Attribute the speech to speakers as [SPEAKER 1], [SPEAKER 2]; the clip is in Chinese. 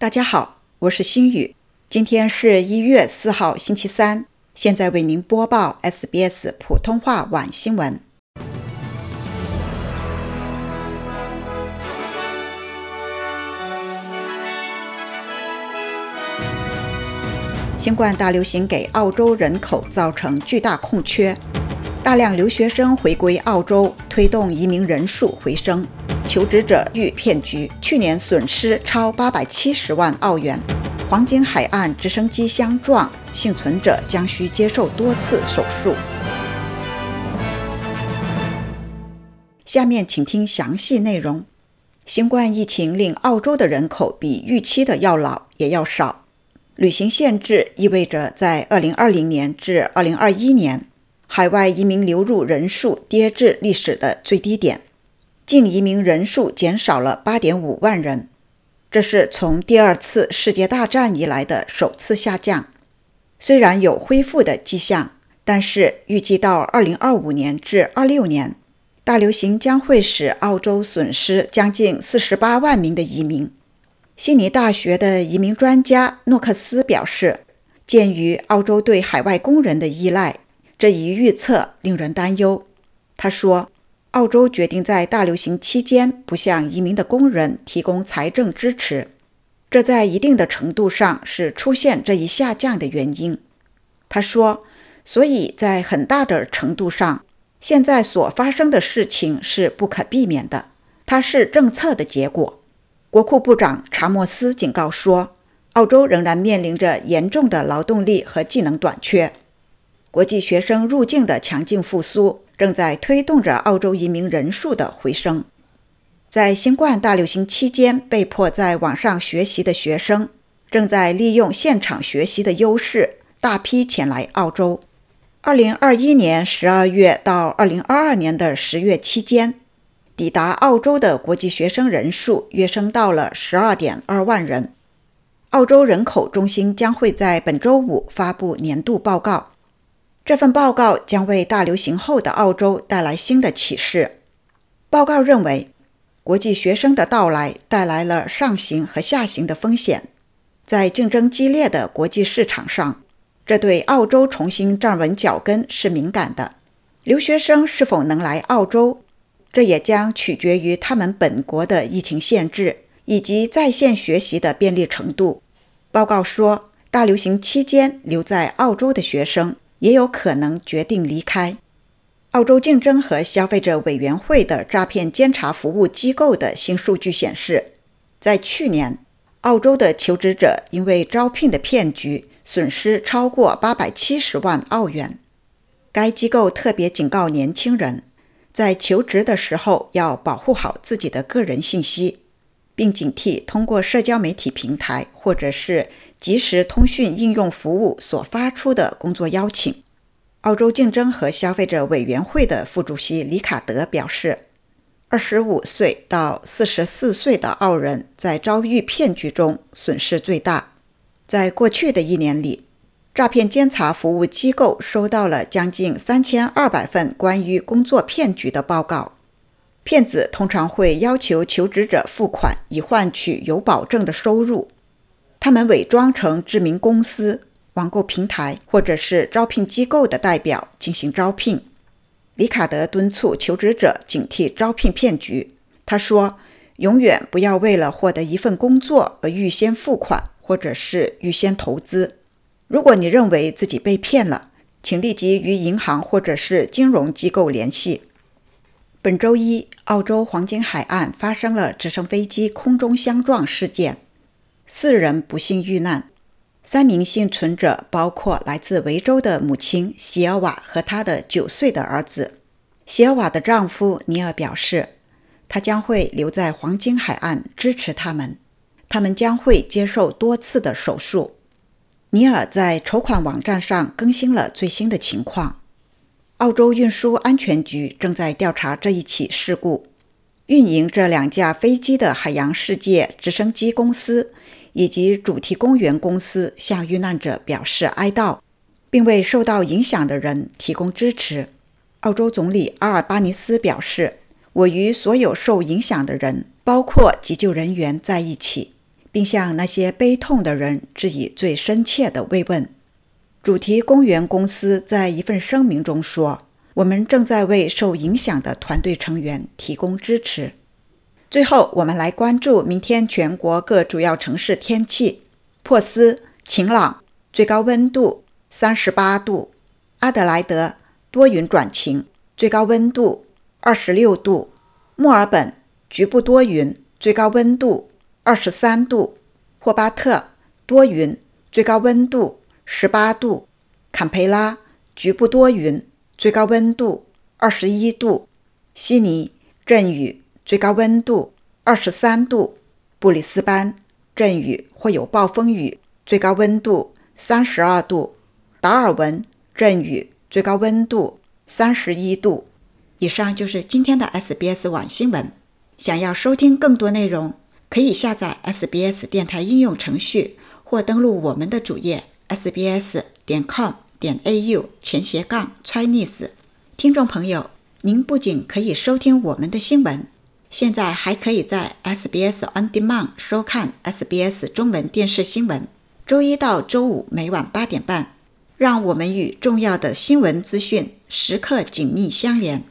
[SPEAKER 1] 大家好，我是心雨。今天是一月四号，星期三。现在为您播报 SBS 普通话晚新闻。新冠大流行给澳洲人口造成巨大空缺，大量留学生回归澳洲，推动移民人数回升。求职者遇骗局，去年损失超八百七十万澳元。黄金海岸直升机相撞，幸存者将需接受多次手术。下面请听详细内容。新冠疫情令澳洲的人口比预期的要老也要少。旅行限制意味着，在2020年至2021年，海外移民流入人数跌至历史的最低点。净移民人数减少了8.5万人，这是从第二次世界大战以来的首次下降。虽然有恢复的迹象，但是预计到2025年至26年，大流行将会使澳洲损失将近48万名的移民。悉尼大学的移民专家诺克斯表示，鉴于澳洲对海外工人的依赖，这一预测令人担忧。他说。澳洲决定在大流行期间不向移民的工人提供财政支持，这在一定的程度上是出现这一下降的原因。他说：“所以在很大的程度上，现在所发生的事情是不可避免的，它是政策的结果。”国库部长查莫斯警告说：“澳洲仍然面临着严重的劳动力和技能短缺，国际学生入境的强劲复苏。”正在推动着澳洲移民人数的回升。在新冠大流行期间被迫在网上学习的学生，正在利用现场学习的优势，大批前来澳洲。2021年12月到2022年的十月期间，抵达澳洲的国际学生人数跃升到了12.2万人。澳洲人口中心将会在本周五发布年度报告。这份报告将为大流行后的澳洲带来新的启示。报告认为，国际学生的到来带来了上行和下行的风险。在竞争激烈的国际市场上，这对澳洲重新站稳脚跟是敏感的。留学生是否能来澳洲，这也将取决于他们本国的疫情限制以及在线学习的便利程度。报告说，大流行期间留在澳洲的学生。也有可能决定离开。澳洲竞争和消费者委员会的诈骗监察服务机构的新数据显示，在去年，澳洲的求职者因为招聘的骗局损失超过八百七十万澳元。该机构特别警告年轻人，在求职的时候要保护好自己的个人信息，并警惕通过社交媒体平台或者是。即时通讯应用服务所发出的工作邀请。澳洲竞争和消费者委员会的副主席里卡德表示，25岁到44岁的澳人在遭遇骗局中损失最大。在过去的一年里，诈骗监察服务机构收到了将近3200份关于工作骗局的报告。骗子通常会要求求职者付款以换取有保证的收入。他们伪装成知名公司、网购平台或者是招聘机构的代表进行招聘。里卡德敦促求职者警惕招聘骗局。他说：“永远不要为了获得一份工作而预先付款或者是预先投资。如果你认为自己被骗了，请立即与银行或者是金融机构联系。”本周一，澳洲黄金海岸发生了直升飞机空中相撞事件。四人不幸遇难，三名幸存者包括来自维州的母亲席尔瓦和她的九岁的儿子。席尔瓦的丈夫尼尔表示，他将会留在黄金海岸支持他们，他们将会接受多次的手术。尼尔在筹款网站上更新了最新的情况。澳洲运输安全局正在调查这一起事故。运营这两架飞机的海洋世界直升机公司。以及主题公园公司向遇难者表示哀悼，并为受到影响的人提供支持。澳洲总理阿尔巴尼斯表示：“我与所有受影响的人，包括急救人员，在一起，并向那些悲痛的人致以最深切的慰问。主题公园公司在一份声明中说：“我们正在为受影响的团队成员提供支持。”最后，我们来关注明天全国各主要城市天气：珀斯晴朗，最高温度三十八度；阿德莱德多云转晴，最高温度二十六度；墨尔本局部多云，最高温度二十三度；霍巴特多云，最高温度十八度；坎培拉局部多云，最高温度二十一度；悉尼阵雨。最高温度二十三度，布里斯班阵雨或有暴风雨，最高温度三十二度；达尔文阵雨，最高温度三十一度。以上就是今天的 SBS 晚新闻。想要收听更多内容，可以下载 SBS 电台应用程序，或登录我们的主页 sbs 点 com 点 au 前斜杠 Chinese。听众朋友，您不仅可以收听我们的新闻。现在还可以在 SBS On Demand 收看 SBS 中文电视新闻，周一到周五每晚八点半。让我们与重要的新闻资讯时刻紧密相连。